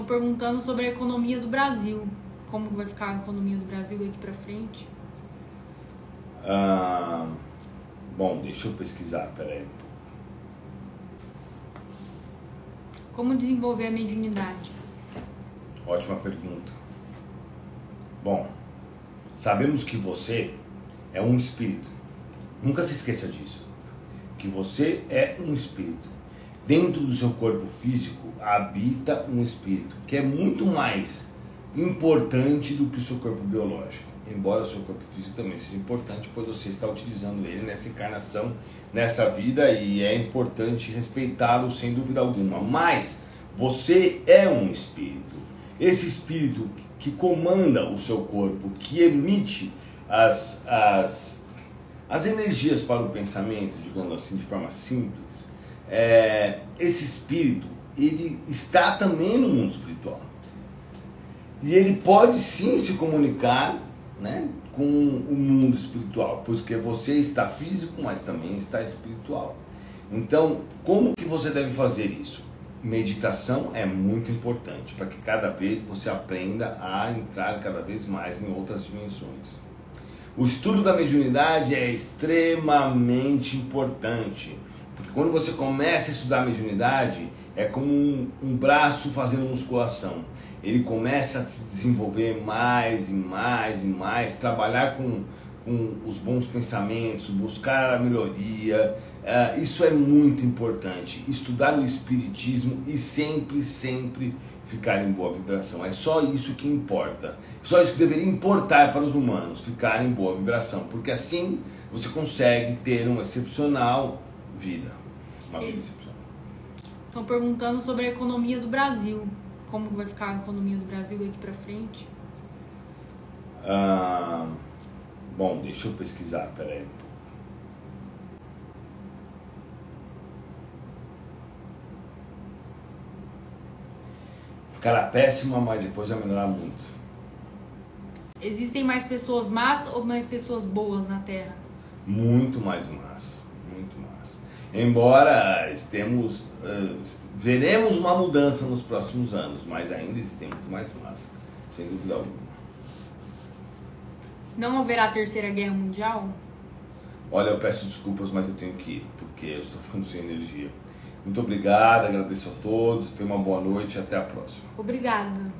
Estão perguntando sobre a economia do Brasil. Como vai ficar a economia do Brasil daqui para frente? Ah, bom, deixa eu pesquisar, peraí. Como desenvolver a mediunidade? Ótima pergunta. Bom, sabemos que você é um espírito. Nunca se esqueça disso. Que você é um espírito. Dentro do seu corpo físico habita um espírito que é muito mais importante do que o seu corpo biológico. Embora o seu corpo físico também seja importante, pois você está utilizando ele nessa encarnação, nessa vida e é importante respeitá-lo sem dúvida alguma. Mas você é um espírito. Esse espírito que comanda o seu corpo, que emite as, as, as energias para o pensamento, digamos assim, de forma simples, é, esse espírito ele está também no mundo espiritual. E ele pode sim se comunicar né, com o mundo espiritual, porque você está físico, mas também está espiritual. Então, como que você deve fazer isso? Meditação é muito importante para que cada vez você aprenda a entrar cada vez mais em outras dimensões. O estudo da mediunidade é extremamente importante, porque quando você começa a estudar mediunidade, é como um, um braço fazendo musculação. Ele começa a se desenvolver mais e mais e mais, trabalhar com, com os bons pensamentos, buscar a melhoria. Uh, isso é muito importante. Estudar o Espiritismo e sempre, sempre ficar em boa vibração. É só isso que importa. Só isso que deveria importar para os humanos, ficar em boa vibração. Porque assim você consegue ter uma excepcional vida. Estão perguntando sobre a economia do Brasil. Como vai ficar a economia do Brasil daqui para frente? Ah, bom, deixa eu pesquisar, peraí. Ficará péssima, mas depois vai melhorar muito. Existem mais pessoas más ou mais pessoas boas na Terra? Muito mais más, muito mais. Embora estemos, uh, veremos uma mudança nos próximos anos, mas ainda existem muito mais más, sem dúvida alguma. Não haverá terceira guerra mundial? Olha, eu peço desculpas, mas eu tenho que ir, porque eu estou ficando sem energia. Muito obrigado, agradeço a todos, tenham uma boa noite e até a próxima. Obrigada.